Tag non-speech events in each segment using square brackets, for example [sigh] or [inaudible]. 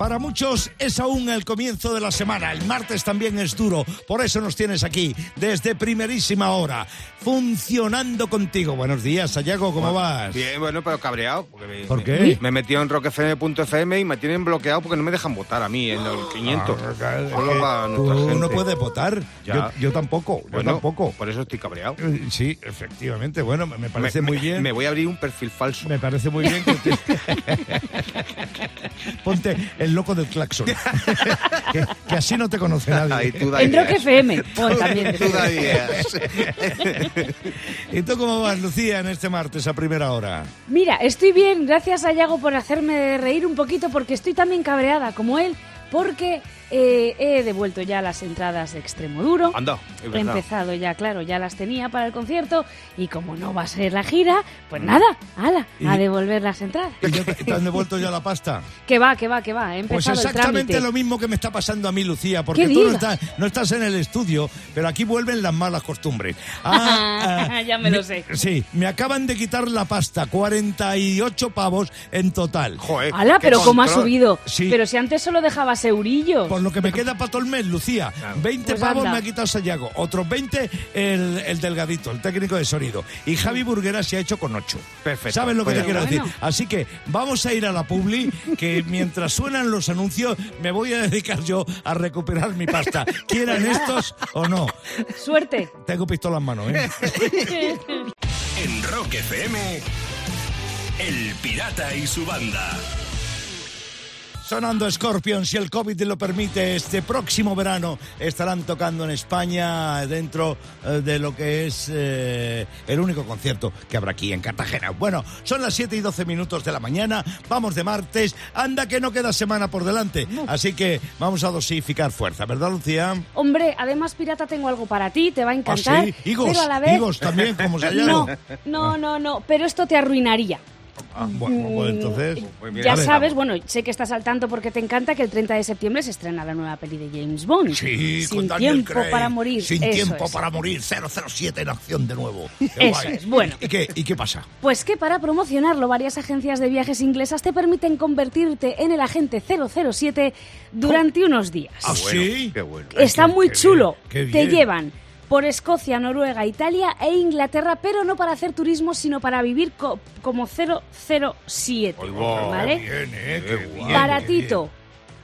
Para muchos es aún el comienzo de la semana. El martes también es duro. Por eso nos tienes aquí, desde primerísima hora, funcionando contigo. Buenos días, Sayago, ¿cómo vas? Bien, bueno, pero cabreado. Me, ¿Por me- qué? Me he metido en rockfm.fm y me tienen bloqueado porque no me dejan votar a mí en el 500. Ah, Solo para Tú gente. no puedes votar. Yo, yo tampoco, yo Bueno, tampoco. Por eso estoy cabreado. Eh, Sí, efectivamente. Bueno, me me parece Me- muy me- bien. Me voy a abrir un perfil falso. Me parece muy bien que te... [laughs] [laughs] Ponte el loco del claxon. [laughs] que, que así no te conoce nadie. Ay, tú da En Rock. FM. Bueno, también. Tú. [laughs] ¿Y tú cómo vas, Lucía, en este martes a primera hora? Mira, estoy bien, gracias a Yago por hacerme reír un poquito porque estoy también cabreada como él, porque eh, he devuelto ya las entradas de Extremo Duro. Anda, He empezado ya, claro, ya las tenía para el concierto y como no va a ser la gira, pues nada, ala, Y- a devolver las entradas. ¿Y ya te, han devuelto ya la pasta? [laughs] Que va, que va, que va, he Pues empezado exactamente lo mismo que me está pasando a mí, Lucía, porque ¿Qué tú no estás, no estás en el estudio, pero aquí vuelven las malas costumbres. [laughs] Ya me lo sé. Sí, me acaban de quitar la pasta, 48 pavos en total. Joder. Ala, pero cómo ha control. subido. Sí. Pero si antes solo dejabas eurillos. Por lo que me queda para todo el mes, Lucía. 20 Pues pavos anda. me ha quitado Sayago, otros 20 el, el delgadito, el técnico de sonido. Y Javi Burguera se ha hecho con 8. Perfecto. ¿Sabes lo que te quiero bueno. decir? Así que vamos a ir a la Publi, que [laughs] mientras suenan los anuncios me voy a dedicar yo a recuperar mi pasta. Quieran estos o no. Suerte. Tengo pistola en mano, ¿eh? [laughs] En Rock FM, El Pirata y su banda. Sonando Scorpion, si el COVID lo permite, este próximo verano estarán tocando en España dentro eh, de lo que es eh, el único concierto que habrá aquí en Cartagena. Bueno, son las 7 y 12 minutos de la mañana, vamos de martes, anda que no queda semana por delante, así que vamos a dosificar fuerza, ¿verdad, Lucía? Hombre, además, Pirata, tengo algo para ti, te va a Ah, encantar. sí, higos, pero a la vez... higos también, como se [laughs] No, llama. no, no, no, pero esto te arruinaría. Ah, bueno, pues entonces... Ya ver, sabes, vamos. bueno, sé que estás al tanto porque te encanta que el 30 de septiembre se estrena la nueva peli de James Bond. Sí, Sin con tiempo Craig. para morir. Sin Eso tiempo es. para morir. 007 en acción de nuevo. [laughs] Qué Eso guay. es, bueno. ¿Y qué, ¿Y qué pasa? Pues que para promocionarlo, varias agencias de viajes inglesas te permiten convertirte en el agente 007 durante unos días. ¿Ah, Bueno, sí? Qué bueno. Está qué- muy qué chulo. bien, qué Te llevan por Escocia, Noruega, Italia e Inglaterra, pero no para hacer turismo, sino para vivir co- como 007. Ay, va, ¿Vale? Bien, ¿eh? Bien, guay. Baratito.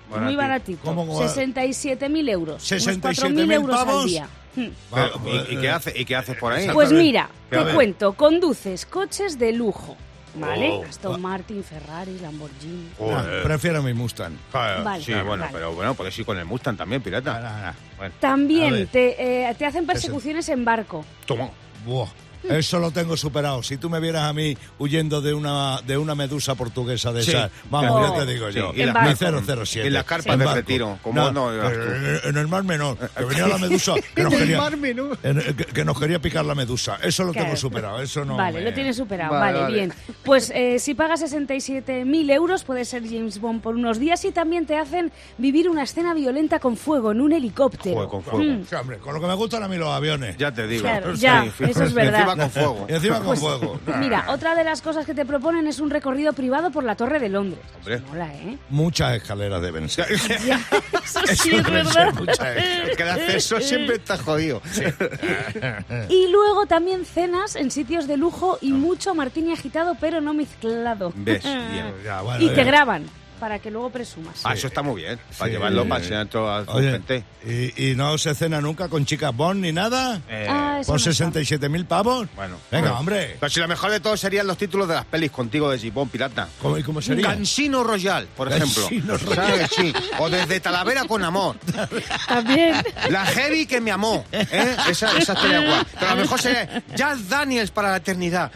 Baratito. Muy baratito. ¿Cómo va? 67.000 euros. 67.000 unos 4.000 euros pavos. al día. Hmm. Pero, ¿y, y qué hace, ¿Y qué haces por ahí? Pues mira, te cuento, conduces coches de lujo, ¿vale? Oh. Aston Martin, Ferrari, Lamborghini. Ah, prefiero mi Mustang. Vale, Sí, bueno, vale. pero bueno, puedes ir con el Mustang también, Ah, pirata. nah, nah. Bueno, También te, eh, te hacen persecuciones en barco. toma. Buah, Eso lo tengo superado. Si tú me vieras a mí huyendo de una de una medusa portuguesa de Sí. esas, vamos, Oh. ya te digo yo. Sí, y En mi barco. 007. Y las carpas En de barco. retiro, como no digas tú. en, en el mar menor, que venía la medusa [laughs] que nos, En el quería, mar menor. en- que, que nos quería picar la medusa. Eso lo Claro. tengo superado. Eso no vale, me- lo tienes superado. Vale, Vale, vale. bien. Pues eh, si pagas 67.000 euros, puedes ser James Bond por unos días y también te hacen vivir una escena violenta con fuego en un helicóptero. Joder, con fuego. Mm. Sí, hombre, con lo que me gustan a mí los aviones. Ya te digo. Claro, ya, eso es verdad. Encima con fuego. Y [laughs] encima con fuego. Mira, otra de las cosas que te proponen es un recorrido privado por la Torre de Londres. Hombre. Mola, ¿eh? Muchas escaleras deben ser. [laughs] Ya, eso [laughs] sí Eso es verdad. Que el acceso siempre está jodido. Y luego también cenas en sitios de lujo y mucho martini agitado, pero no mezclado. ¿Ves? Bien. Ya, bueno, Y te graban para que luego presumas. Ah, eso está muy bien. Para Sí. llevarlo, para enseñar a su Oye, gente. ¿y, y no se cena nunca con chicas Bond ni nada? Eh, Ah, ¿Por no está. 67 mil pavos? Bueno. Venga, Bueno. hombre. Pero si lo mejor de todo serían los títulos de las pelis contigo de Gibón Pirata. ¿Cómo, y cómo sería? Cansino Royal, por ejemplo. Cansino ¿Sabes? Sí. O desde Talavera con amor. También. La Heavy que me amó. ¿eh? Esa, esa estaría guay. Pero a lo mejor sería Jack Daniels para la eternidad.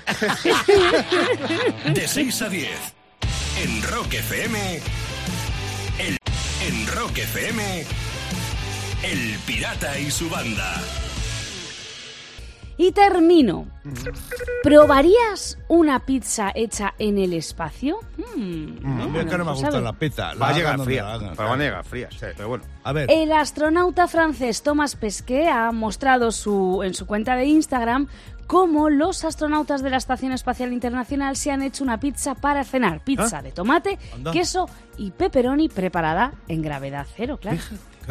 De 6 a 10. En Rock FM. El, en Rock FM. El Pirata y su banda. Y termino. ¿Probarías una pizza hecha en el espacio? Mm, A mí es que no me gusta la pizza. Va a la llegar fría. la hagan, Pero van a llegar frías. Pero bueno. A ver, El astronauta francés Thomas Pesquet ha mostrado su, en su cuenta de Instagram cómo los astronautas de la Estación Espacial Internacional se han hecho una pizza para cenar. Pizza de tomate, Anda. queso y pepperoni preparada en gravedad cero, claro.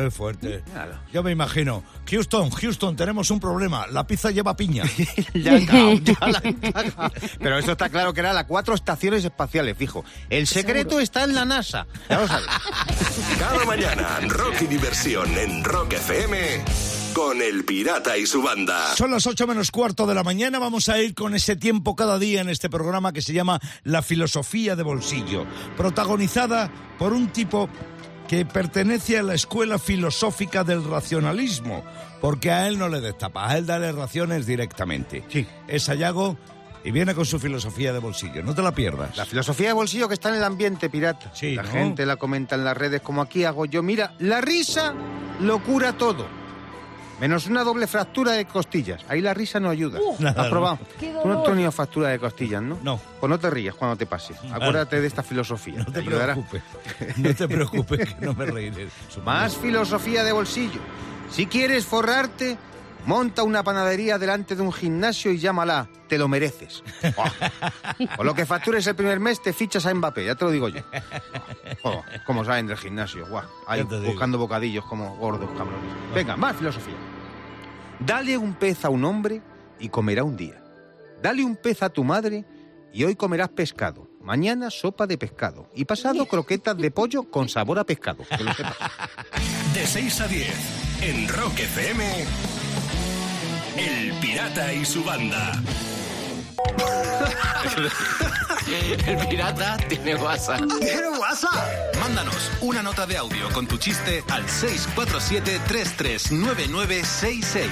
Qué fuerte. Yo me imagino. Houston, Houston, tenemos un problema. La pizza lleva piña. [laughs] Ya ya la. Pero eso está claro que era las cuatro estaciones espaciales, fijo. El secreto está en la NASA. Ya lo sabes. Cada mañana, rock y diversión en Rock FM con El Pirata y su banda. Son las 8 menos cuarto de la mañana. Vamos a ir con ese tiempo cada día en este programa que se llama La filosofía de bolsillo, protagonizada por un tipo que pertenece a la escuela filosófica del racionalismo, porque a él no le destapa, a él dale raciones directamente. Sí. Es Sayago y viene con su filosofía de bolsillo. No te la pierdas. La filosofía de bolsillo que está en el ambiente pirata. Sí, la ¿no? gente la comenta en las redes como aquí hago yo. Mira, la risa lo cura todo. Menos una doble fractura de costillas. Ahí la risa no ayuda. Uh, Nada, ¿Has probado? Tú no has tenido fractura de costillas, ¿no? No. Pues no te rías cuando te pase. Acuérdate de esta filosofía. No te ayudará. preocupes. No te preocupes que no me reiré. Más filosofía de bolsillo. Si quieres forrarte, monta una panadería delante de un gimnasio y llámala. Te lo mereces. [laughs] Oh. Con lo que factures el primer mes, te fichas a Mbappé, ya te lo digo yo. Oh, como saben del gimnasio, guau. Ahí te buscando bocadillos como gordos cabrones. Venga, más filosofía. Dale un pez a un hombre y comerá un día. Dale un pez a tu madre y hoy comerás pescado. Mañana sopa de pescado. Y pasado [laughs] croquetas de pollo con sabor a pescado. Que lo sepas. [laughs] De 6 a 10 en Rock FM. El Pirata y su banda. [laughs] El pirata tiene WhatsApp. ¿Tiene WhatsApp? Mándanos una nota de audio con tu chiste al 647-339966.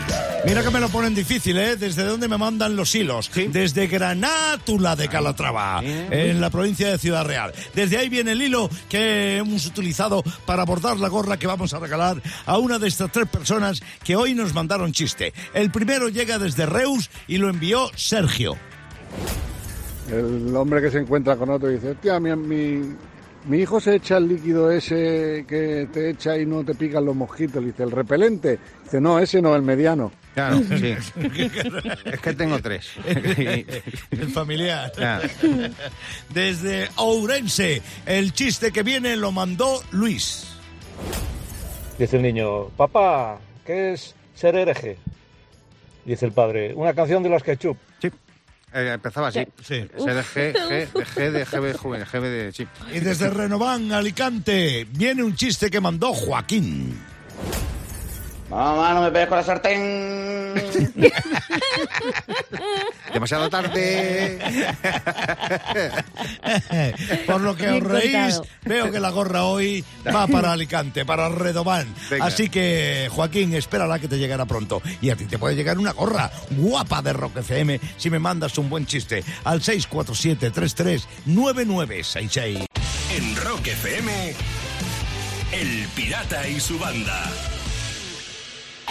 Mira que me lo ponen difícil, ¿eh? ¿Desde dónde me mandan los hilos? Desde Granátula de Calatrava, en la provincia de Ciudad Real. Desde ahí viene el hilo que hemos utilizado para bordar la gorra que vamos a regalar a una de estas tres personas que hoy nos mandaron chiste. El primero llega desde Reus y lo envió Sergio. El hombre que se encuentra con otro dice, hostia, mi, mi, mi hijo se echa el líquido ese que te echa y no te pican los mosquitos. Le dice, ¿el repelente? Dice, no, ese no, el mediano. Claro, [laughs] sí. [laughs] es que tengo tres. [laughs] El familiar. Ya. Desde Ourense, el chiste que viene lo mandó Luis. Dice el niño, papá, ¿qué es ser hereje? Dice el padre, una canción de los ketchup. Sí. Eh, empezaba así. Sí. Se de G, G, de G de GB joven, GB de sí. Y desde Renován, Alicante, viene un chiste que mandó Joaquín. Mamá, no me pegues con la sartén. [laughs] Demasiado tarde. [laughs] Por lo que os reís, contado. veo que la gorra hoy va para Alicante, para Redován. Venga. Así que, Joaquín, espérala que te llegará pronto. Y a ti te puede llegar una gorra guapa de Rock FM si me mandas un buen chiste al 647-339966. En Rock FM. El Pirata y su banda.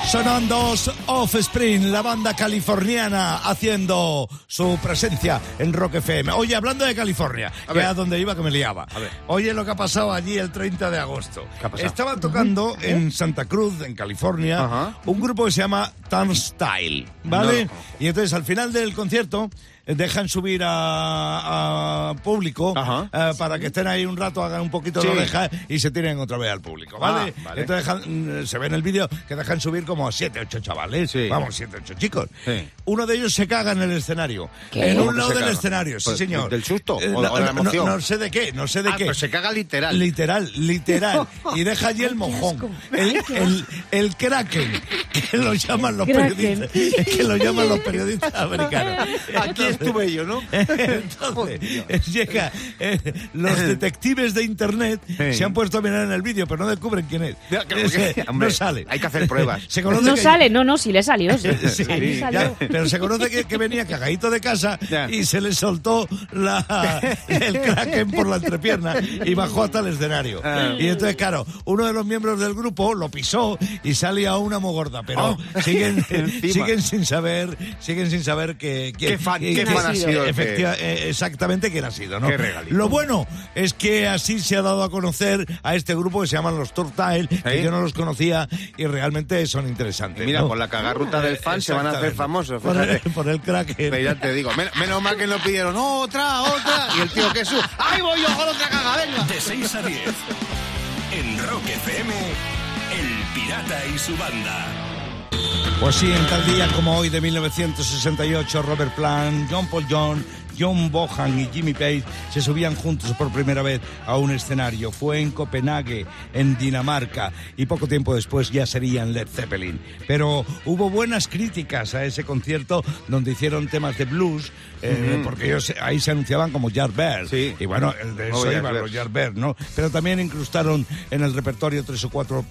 Sonando Offspring, la banda californiana haciendo su presencia en Rock FM. Oye, hablando de California, A que ver. a donde iba que me liaba. A ver. Oye lo que ha pasado allí el 30 de agosto. ¿Qué ha pasado? Estaban tocando en Santa Cruz, en California, un grupo que se llama Turnstile, ¿vale? No y entonces al final del concierto dejan subir a, a público eh, para que estén ahí un rato, hagan un poquito Sí. de oreja y se tiren otra vez al público, ¿vale? Ah, vale. Entonces dejan- mm, se ve en el vídeo que dejan subir como siete, ocho chavales. Sí. Vamos, siete, ocho chicos. Sí. Uno de ellos se caga en el escenario. ¿Qué? En ¿Cómo un lado del caga? escenario, sí, Pues, señor. ¿del susto? Eh, ¿O- o de la no, emoción? No, sé de qué, no sé de Ah, qué. pero se caga literal. Literal, literal. [laughs] Y deja allí el mojón. El, el, el kraken, [laughs] que lo llaman los Kraken. periodistas. Que lo llaman los periodistas americanos. Aquí es tu bello, ¿no? [laughs] Entonces, eh, llega, eh, los [laughs] detectives de internet Sí. se han puesto a mirar en el vídeo, pero no descubren quién es. Ya, claro, Ese, que- hombre, no sale. hay que hacer pruebas. [laughs] Se conoce No que- sale, no, no, sí le salió. Sí, ya, pero se conoce que, que venía cagadito de casa Ya. y se le soltó la, el kraken por la entrepierna y bajó hasta el escenario. Ah. Y entonces, claro, uno de los miembros del grupo lo pisó y salía una muy gorda, pero Oh. siguen, siguen sin saber, siguen sin saber que, que- Qué fan- que- qué ha sido efectiva- eh, exactamente quién ha sido, ¿no? Qué regalito. Lo bueno es que así se ha dado a conocer a este grupo que se llaman los Tortile, que ¿Sí? yo no los conocía y realmente son interesantes. Y mira, ¿no? por la cagarruta del fan se van a hacer famosos. Por el, por. Pero ya te digo, men- menos mal que no pidieron otra, otra. Y el tío Jesús, ¡ay voy yo con otra caga, venga! De 6 a 10. En Rock FM, El Pirata y su banda. Pues sí, en tal día como hoy de 1968, Robert Plant, John Paul John, John Bohan y Jimmy Page se subían juntos por primera vez a un escenario. Fue en Copenhague, en Dinamarca, y poco tiempo después ya serían Led Zeppelin. Pero hubo buenas críticas a ese concierto donde hicieron temas de blues, eh, porque ellos ahí se anunciaban como Yardbirds. Sí. Y bueno, el de Oh, eso iban los Yardbirds, ¿no? Pero también incrustaron en el repertorio tres o cuatro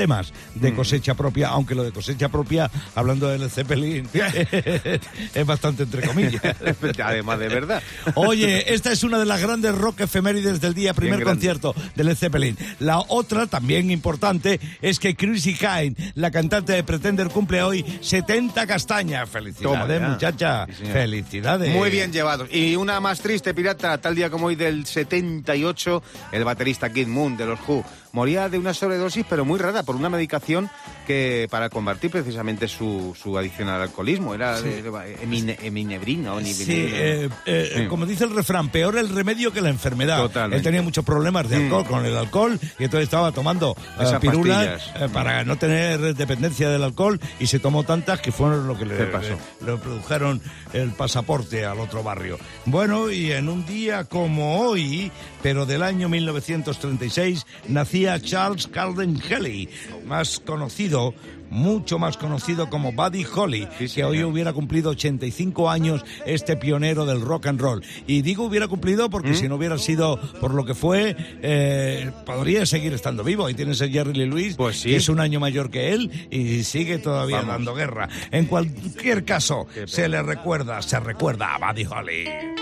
temas Mm. de cosecha propia, aunque lo de cosecha propia, hablando de Led Zeppelin, [laughs] [laughs] es bastante entre comillas. [laughs] Además, de verdad. Oye, esta es una de las grandes rock efemérides del día, primer grande. concierto de Led Zeppelin. La otra, también importante, es que Chrissy Hine, la cantante de Pretender, cumple hoy 70 castañas. Felicidades, muchacha. Sí. Felicidades. Muy bien llevados. Y una más triste, pirata, tal día como hoy del 78, el baterista Kid Moon de los Who moría de una sobredosis, pero muy rara, por una medicación que para combatir precisamente su, su adicción al alcoholismo. Era de- de- emine- eminebrina o Sí, eh, eh, Sí. como dice el refrán, peor el remedio que la enfermedad. Totalmente. Él tenía muchos problemas de alcohol con el alcohol y entonces estaba tomando eh, Esas pirulas eh, para no tener dependencia del alcohol y se tomó tantas que fueron lo que le, ¿Qué pasó? le- le produjeron el pasaporte al otro barrio. Bueno, y en un día como hoy, pero del año 1936, nacía Charles Calden Kelly, más conocido mucho más conocido como Buddy Holly, Sí, que hoy hubiera cumplido 85 años este pionero del rock and roll. Y digo hubiera cumplido ¿Mm? porque si no hubiera sido por lo que fue, eh, podría seguir estando vivo. Ahí tienes a Jerry Lee Lewis, Pues sí. que es un año mayor que él y sigue todavía Vamos. dando guerra. En cualquier caso, se le recuerda, se recuerda a Buddy Holly.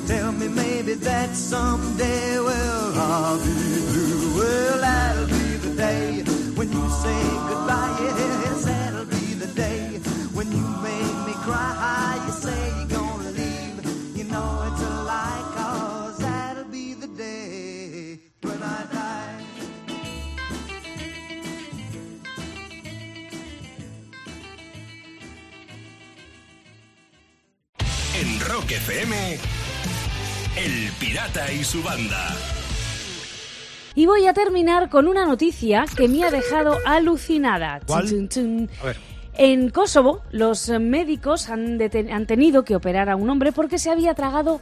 You tell me maybe that someday, well, I'll be blue. Well, that'll be the day when you say goodbye. Yes, that'll be the day when you make me cry. You say you're gonna leave. You know it's a lie, cause that'll be the day when I die. En Rock FM, El Pirata y su banda. Y voy a terminar con una noticia que me ha dejado alucinada. ¿Cuál? Chun, chun, chun. A ver. En Kosovo, los médicos han, tenido que operar a un hombre porque se había tragado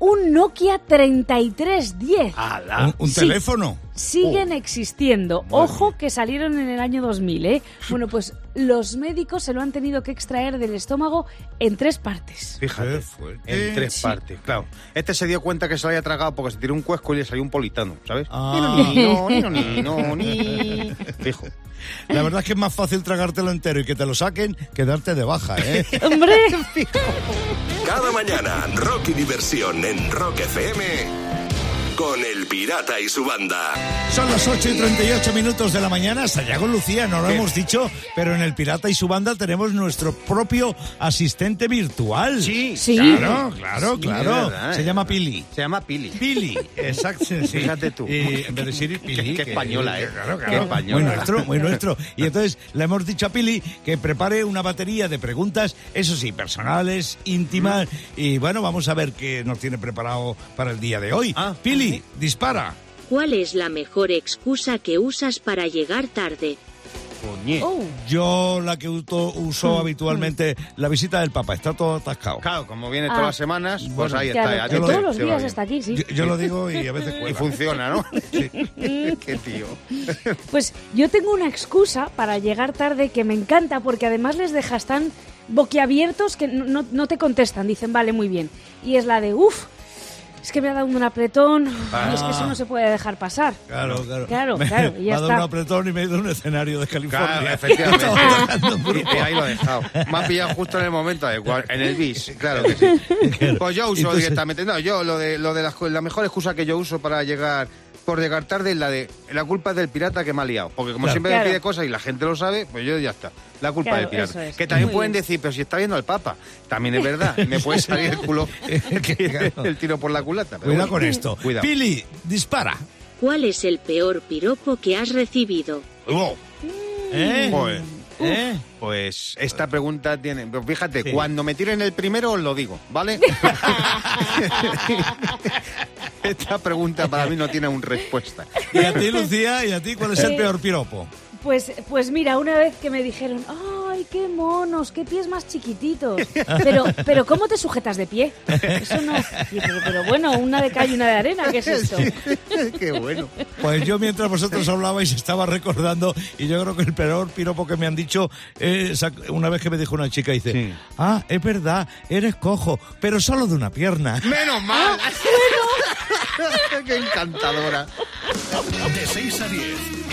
un Nokia 3310. ¿Un, un Sí. teléfono? Siguen existiendo. Ojo que salieron en el año 2000, ¿eh? [laughs] Bueno, pues los médicos se lo han tenido que extraer del estómago en tres partes. Fíjate, en tres partes, claro. Este se dio cuenta que se lo había tragado porque se tiró un cuesco y le salió un politano, ¿sabes? Ah. Ni, no, ni, no, ni, no, ni. Fijo. La verdad es que es más fácil tragártelo entero y que te lo saquen que darte de baja, ¿eh? [laughs] ¡Hombre! Cada mañana, rock y diversión en Rock FM con el pirata y su banda. Son las 8 y 38 minutos de la mañana. Sayago Lucía, no lo hemos dicho, pero en el Pirata y su banda tenemos nuestro propio asistente virtual. Sí, Sí. Claro, claro, Sí, claro. verdad, Se eh. llama Pili. Se llama Pili. Pili, exacto. sí. Fíjate tú. Y en vez de decir Pili. Qué- qué española, ¿eh? Claro, Qué claro. española. Muy nuestro, muy nuestro. Y entonces le hemos dicho a Pili que prepare una batería de preguntas, eso sí, personales, íntimas. Y bueno, vamos a ver qué nos tiene preparado para el día de hoy. Ah, Pili, dispara. ¿Cuál es la mejor excusa que usas para llegar tarde? Oh, Yo la que uso, uso habitualmente, la visita del Papa, está todo atascado. Claro, como viene Ah. todas las semanas, pues Bueno, ahí claro, está. te- todos los días está aquí, sí. Yo, yo lo digo y a veces Y funciona, ¿no? [laughs] [laughs] Qué tío. [laughs] Pues yo tengo una excusa para llegar tarde que me encanta porque además les dejas tan boquiabiertos que no, no- no te contestan. Dicen, vale, muy bien. Y es la de, uff, es que me ha dado un apretón y es que eso no se puede dejar pasar. Claro, claro. Claro, Me- claro, [laughs] y Me ya ha dado está. un apretón y me ha ido a un escenario de California. Claro, [laughs] efectivamente. Y, ahí lo he dejado. Me ha pillado justo en el momento adecuado, en el bis, claro que sí. [laughs] Pues yo uso Entonces- directamente. No, yo lo de, lo de las co- la mejor excusa que yo uso para llegar por llegar tarde es la de la culpa es del pirata que me ha liado. Porque como Claro. siempre Claro. me pide cosas y la gente lo sabe, pues yo ya está. La culpa Claro, del pirata. es. Que también Muy pueden bien. decir, pero si está viendo al Papa. También es verdad. [laughs] Me puede salir el culo [laughs] [laughs] el tiro por la culata. pero Cuidado bueno. con esto. Cuidado. Pili, dispara. ¿Cuál es el peor piropo que has recibido? Oh, ¿Eh? Joder. ¿Eh? Pues esta pregunta tiene. pues Fíjate, Sí. cuando me tiren el primero os lo digo, ¿vale? [laughs] esta pregunta para mí no tiene una respuesta. Y a ti, Lucía, y a ti, ¿cuál es el peor piropo? Pues, pues mira, una vez que me dijeron, ¡ay, qué monos, qué pies más chiquititos! Pero, pero ¿cómo te sujetas de pie? Eso no. Y, pero, pero bueno, una de calle y una de arena, ¿qué es esto? [laughs] Qué bueno. Pues yo mientras vosotros hablabais estaba recordando y yo creo que el peor piropo que me han dicho es una vez que me dijo una chica dice, Sí. ah, es verdad, eres cojo, pero solo de una pierna. ¡Menos mal! [laughs] ¡Qué encantadora! De 6 a 10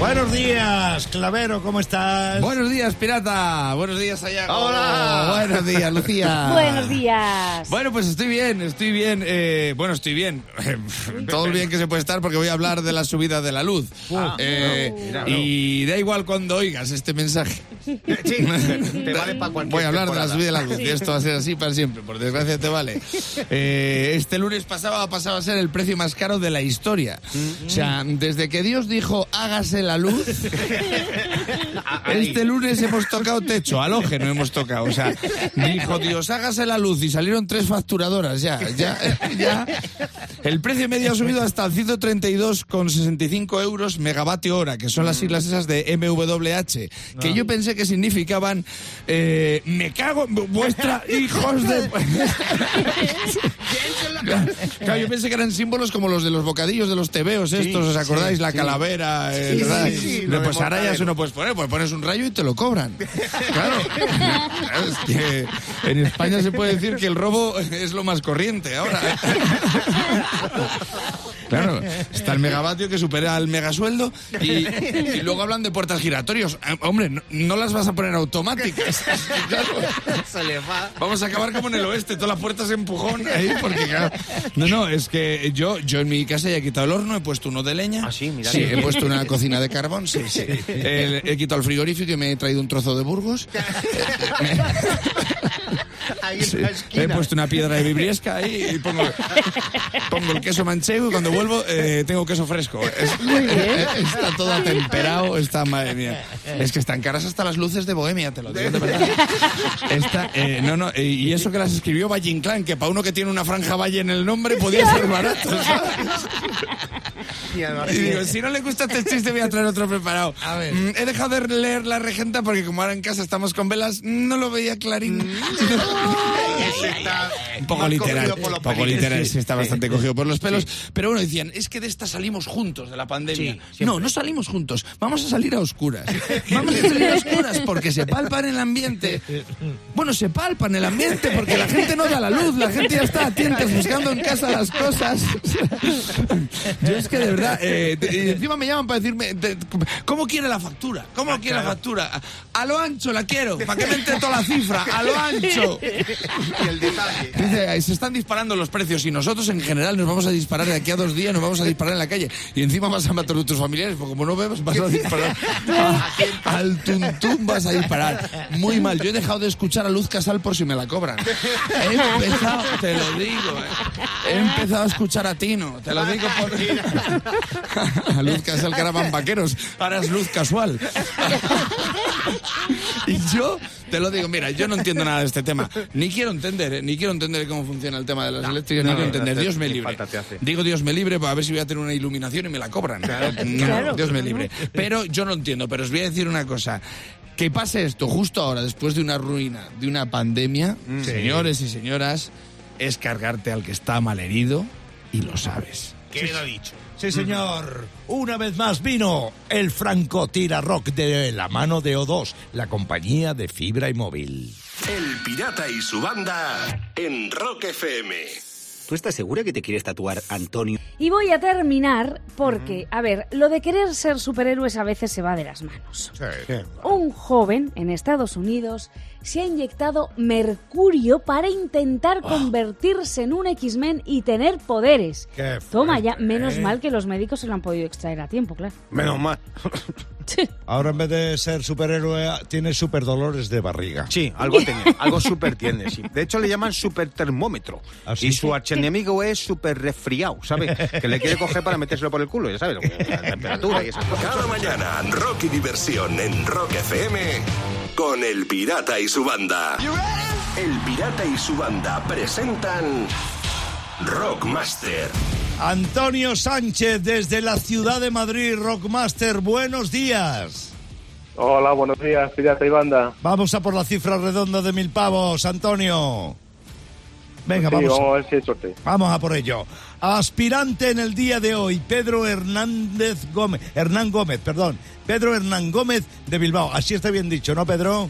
Buenos días, Clavero, ¿cómo estás? Buenos días, pirata. Buenos días, Sayago. Hola. Buenos días, Lucía. [laughs] Buenos días. Bueno, pues estoy bien, estoy bien. eh, bueno, estoy bien. [laughs] Todo el bien que se puede estar porque voy a hablar de la subida de la luz. Ah, Eh, no, mira, y da igual cuando oigas este mensaje. Sí, te vale para [laughs] cualquier Voy a hablar de la subida de la luz y esto va a ser así para siempre. Por desgracia te vale. Eh, este lunes pasado ha pasado a ser el precio más caro de la historia. Mm. O sea, desde que Dios dijo hágase la luz, [laughs] este lunes hemos tocado techo, halógeno hemos tocado. O sea, dijo Dios hágase la luz y salieron tres facturadoras ya. Ya, ya. El precio medio ha subido hasta 132,65 euros megavatio hora, que son las siglas esas de MWH, que yo pensé que significaban eh, me cago en vuestra hijos de... [laughs] Claro, yo pensé que eran símbolos como los de los bocadillos de los tebeos estos, ¿os acordáis? sí, la sí. calavera, eh, Sí, ¿verdad? Sí, sí, pues ahora ya eso no puedes poner, pues pones un rayo y te lo cobran. Claro. [laughs] Claro, es que en España se puede decir que el robo es lo más corriente ahora. [laughs] Claro, [laughs] está el megavatio que supera el megasueldo y, y luego hablan de puertas giratorios. Eh, Hombre, no, no las vas a poner automáticas. [laughs] Claro. Se le va. Vamos a acabar como en el oeste, todas las puertas empujón ahí, porque claro. No, no, es que yo, yo en mi casa ya he quitado el horno, he puesto uno de leña. Ah, sí, mira. Sí, he puesto una cocina de carbón, sí, sí. [laughs] El- he quitado el frigorífico y me he traído un trozo de Burgos. [laughs] Ahí Sí, en la He puesto una piedra de vibriesca ahí y pongo, pongo el queso manchego y cuando vuelvo eh, tengo queso fresco. Es- Está todo atemperado, está, madre mía. Es que están caras hasta las luces de Bohemia, te lo digo de verdad. Está, eh, no, no, eh, y eso que las escribió Valle Inclán, que para uno que tiene una franja Valle en el nombre podía ser barato, ¿sabes? Y digo, si no le gusta este chiste voy a traer otro preparado. A ver. Mm, he dejado de leer la regenta porque como ahora en casa estamos con velas, no lo veía clarín. [laughs] Oh. Un poco literal, un poco literal, sí. está Sí. bastante cogido por los pelos. Pero bueno, decían, es que de esta salimos juntos, de la pandemia. no, no salimos juntos, vamos a salir a oscuras. [laughs] Vamos a salir a oscuras porque se palpa en el ambiente. Bueno, se palpa en el ambiente porque la gente no da la luz, la gente ya está a tientas buscando en casa las cosas. [laughs] Yo es que de verdad, eh, de- encima me llaman para decirme, de- ¿cómo quiere la factura? ¿Cómo quiere la factura? A, a lo ancho la quiero, para que me entre toda la cifra, a lo ancho. [laughs] El detalle. [laughs] Dice, se están disparando los precios y nosotros en general nos vamos a disparar de aquí a dos días, nos vamos a disparar en la calle. Y encima vas a matar a tus familiares, porque como no vemos, vas a disparar. [laughs] Al tuntún vas a disparar. Muy mal. Yo he dejado de escuchar a Luz Casal por si me la cobran. He empezado, te lo digo, eh. he empezado a escuchar a Tino, te lo digo por... [laughs] A Luz Casal, que ahora van vaqueros, ahora es Luz Casual. Y yo te lo digo, mira, yo no entiendo nada de este tema. Ni quiero entender, ¿eh? ni quiero entender cómo funciona el tema de las eléctricas, ni no, quiero no, entender. no, Dios me ni libre. Digo Dios me libre para ver si voy a tener una iluminación y me la cobran. [laughs] No, Claro. Dios me libre. [laughs] Pero yo no entiendo, pero os voy a decir una cosa. Que pase esto justo ahora, después de una ruina, de una pandemia, señores y señoras, es cargarte al que está malherido y lo sabes. ¿Quién ha dicho? Sí, señor. Una vez más vino el Franco Tira Rock de la mano de O2, la compañía de fibra y móvil. El pirata y su banda en Rock FM. ¿Tú estás segura que te quieres tatuar Antonio? Y voy a terminar porque, a ver, lo de querer ser superhéroes a veces se va de las manos. Un joven en Estados Unidos se ha inyectado mercurio para intentar convertirse en un X-Men y tener poderes. Qué Toma ya, menos ¿eh? mal que los médicos se lo han podido extraer a tiempo, claro. Menos mal. Ahora en vez de ser superhéroe, tiene super dolores de barriga. Sí, algo tiene, algo súper tiene, sí. De hecho, le llaman super termómetro. ¿Ah, sí? Y su archienemigo es súper resfriado, ¿sabes? Que le quiere coger para metérselo por el culo, ya sabes, la temperatura y esas cosas. Cada mañana, Rock y diversión en Rock FM con El Pirata y su banda. El Pirata y su banda presentan Rockmaster. Antonio Sánchez desde la ciudad de Madrid, Rockmaster, buenos días. Hola, buenos días, pirata y banda. Vamos a por la cifra redonda de mil pavos, Antonio. Venga, Sí, vamos. vamos a ver si hay suerte. Vamos a por ello. Aspirante en el día de hoy, Pedro Hernández Gómez. Hernán Gómez, perdón. Pedro Hernán Gómez de Bilbao. Así está bien dicho, ¿no, Pedro?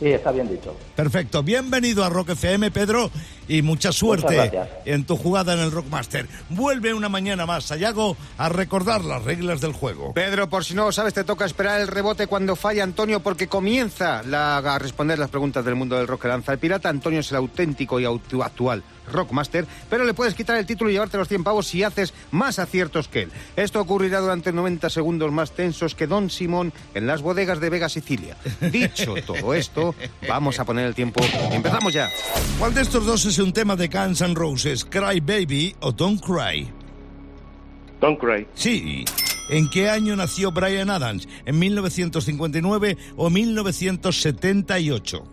Sí, está bien dicho. Perfecto. Bienvenido a Rock FM, Pedro, y mucha suerte en tu jugada en el Rockmaster. Vuelve una mañana más, Sayago, a recordar las reglas del juego. Pedro, por si no lo sabes, te toca esperar el rebote cuando falla Antonio porque comienza la- a responder las preguntas del mundo del rock que lanza el pirata. Antonio es el auténtico y autu- actual Rockmaster, pero le puedes quitar el título y llevarte los 100 pavos si haces más aciertos que él. Esto ocurrirá durante 90 segundos más tensos que Don Simón en las bodegas de Vega, Sicilia. Dicho [laughs] todo esto, vamos a poner el tiempo. Empezamos ya. ¿Cuál de estos dos es un tema de Guns N' Roses? ¿Cry Baby o Don't Cry? Don't Cry. Sí. ¿En qué año nació Brian Adams? ¿En 1959 o 1978?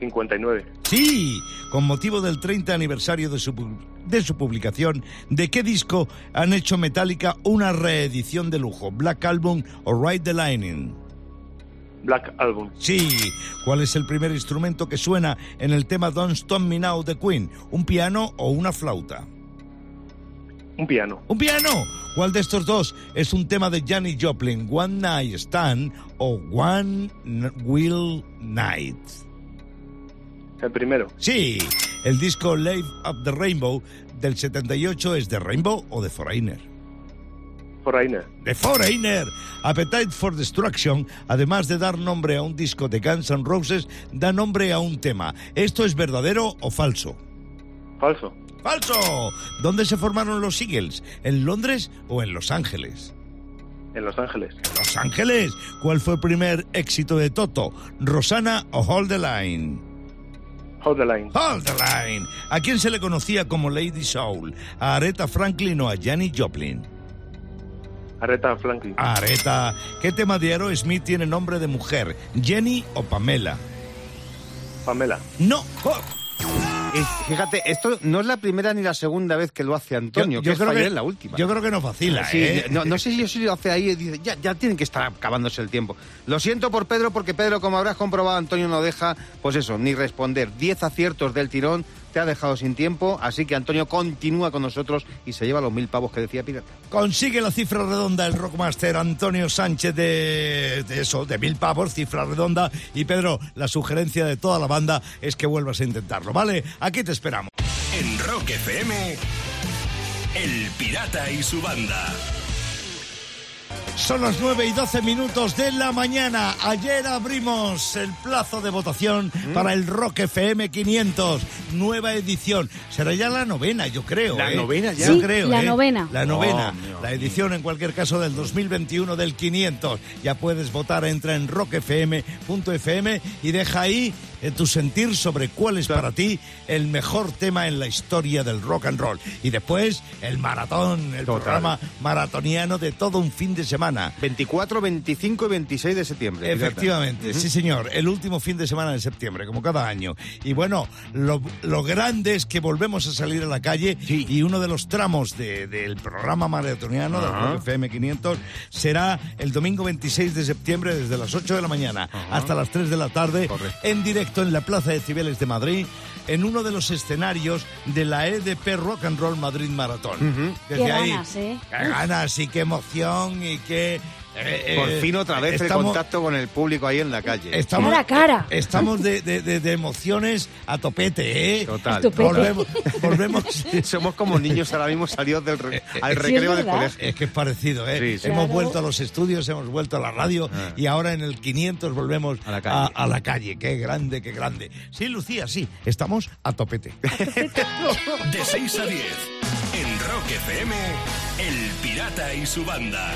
59. Sí, con motivo del 30 aniversario de su, de su publicación, ¿de qué disco han hecho Metallica una reedición de lujo? ¿Black Album o Ride the Lightning? Black Album. Sí, ¿cuál es el primer instrumento que suena en el tema Don't Stop Me Now de Queen? ¿Un piano o una flauta? Un piano. ¡Un piano! ¿Cuál de estos dos es un tema de Janis Joplin? ¿One Night Stand o One Will Night? El primero. Sí, el disco Live Up the Rainbow del 78 es de Rainbow o de Foreigner. Foreigner. The Foreigner. Appetite for Destruction, además de dar nombre a un disco de Guns N' Roses, da nombre a un tema. ¿Esto es verdadero o falso? Falso. ¡Falso! ¿Dónde se formaron los Eagles? ¿En Londres o en Los Ángeles? En Los Ángeles. Los Ángeles. ¿Cuál fue el primer éxito de Toto? ¿Rosana o Hold the Line? Hold the line. Hold the Line. ¿A quién se le conocía como Lady Soul? ¿A Aretha Franklin o a Janis Joplin? Aretha Franklin. Aretha. ¿Qué tema de Aerosmith tiene nombre de mujer? ¿Jenny o Pamela? Pamela. No. Oh. Fíjate, esto no es la primera ni la segunda vez que lo hace Antonio, que es creo que en la última. Yo creo que no vacila, Sí, ¿eh? no, no sé si yo si lo hace ahí y dice, ya, ya tienen que estar acabándose el tiempo. Lo siento por Pedro, porque Pedro, como habrás comprobado, Antonio no deja, pues eso, ni responder. Diez aciertos del tirón, te ha dejado sin tiempo, así que Antonio continúa con nosotros y se lleva los mil pavos que decía Pirata. Consigue la cifra redonda el Rockmaster Antonio Sánchez de, de eso, de mil pavos, cifra redonda. Y Pedro, la sugerencia de toda la banda es que vuelvas a intentarlo, ¿vale? Aquí te esperamos. En Rock FM, El Pirata y su banda. Son las 9 y 12 minutos de la mañana. Ayer abrimos el plazo de votación Mm. para el Rock FM 500. Nueva edición. Será ya la novena, yo creo. ¿La ¿eh? novena ya? Yo creo. la ¿eh? novena. La novena. Oh, la edición, en cualquier caso, del 2021 del 500. Ya puedes votar. Entra en rockfm.fm y deja ahí tu sentir sobre cuál es para ti el mejor tema en la historia del rock and roll. Y después, el maratón, el Total. programa maratoniano de todo un fin de semana. 24, 25 y 26 de septiembre. Efectivamente, sí señor, el último fin de semana de septiembre, como cada año. Y bueno, lo, lo grande es que volvemos a salir a la calle y uno de los tramos de- del programa maratoniano del Ajá. FM 500 será el domingo 26 de septiembre desde las 8 de la mañana hasta las 3 de la tarde en directo en la Plaza de Cibeles de Madrid en uno de los escenarios de la EDP Rock and Roll Madrid Maratón. Desde Qué ahí, ganas, ¿eh? qué ganas y qué emoción y qué... eh, Por eh, fin otra vez estamos- el contacto con el público ahí en la calle. Estamos, Cara a cara. Estamos de, de- de- de emociones a topete, ¿eh? Total. A topete. Volvemos, volvemos. [laughs] Somos como niños ahora mismo salidos del re- al Sí, recreo del colegio. Es que es parecido, ¿eh? Sí, sí. Hemos Claro. vuelto a los estudios, hemos vuelto a la radio Ah. y ahora en el 500 volvemos A la calle. a la calle. Qué grande, qué grande. Sí, Lucía, sí, estamos a topete. [laughs] De 6 a 10, en Rock FM, El Pirata y su banda.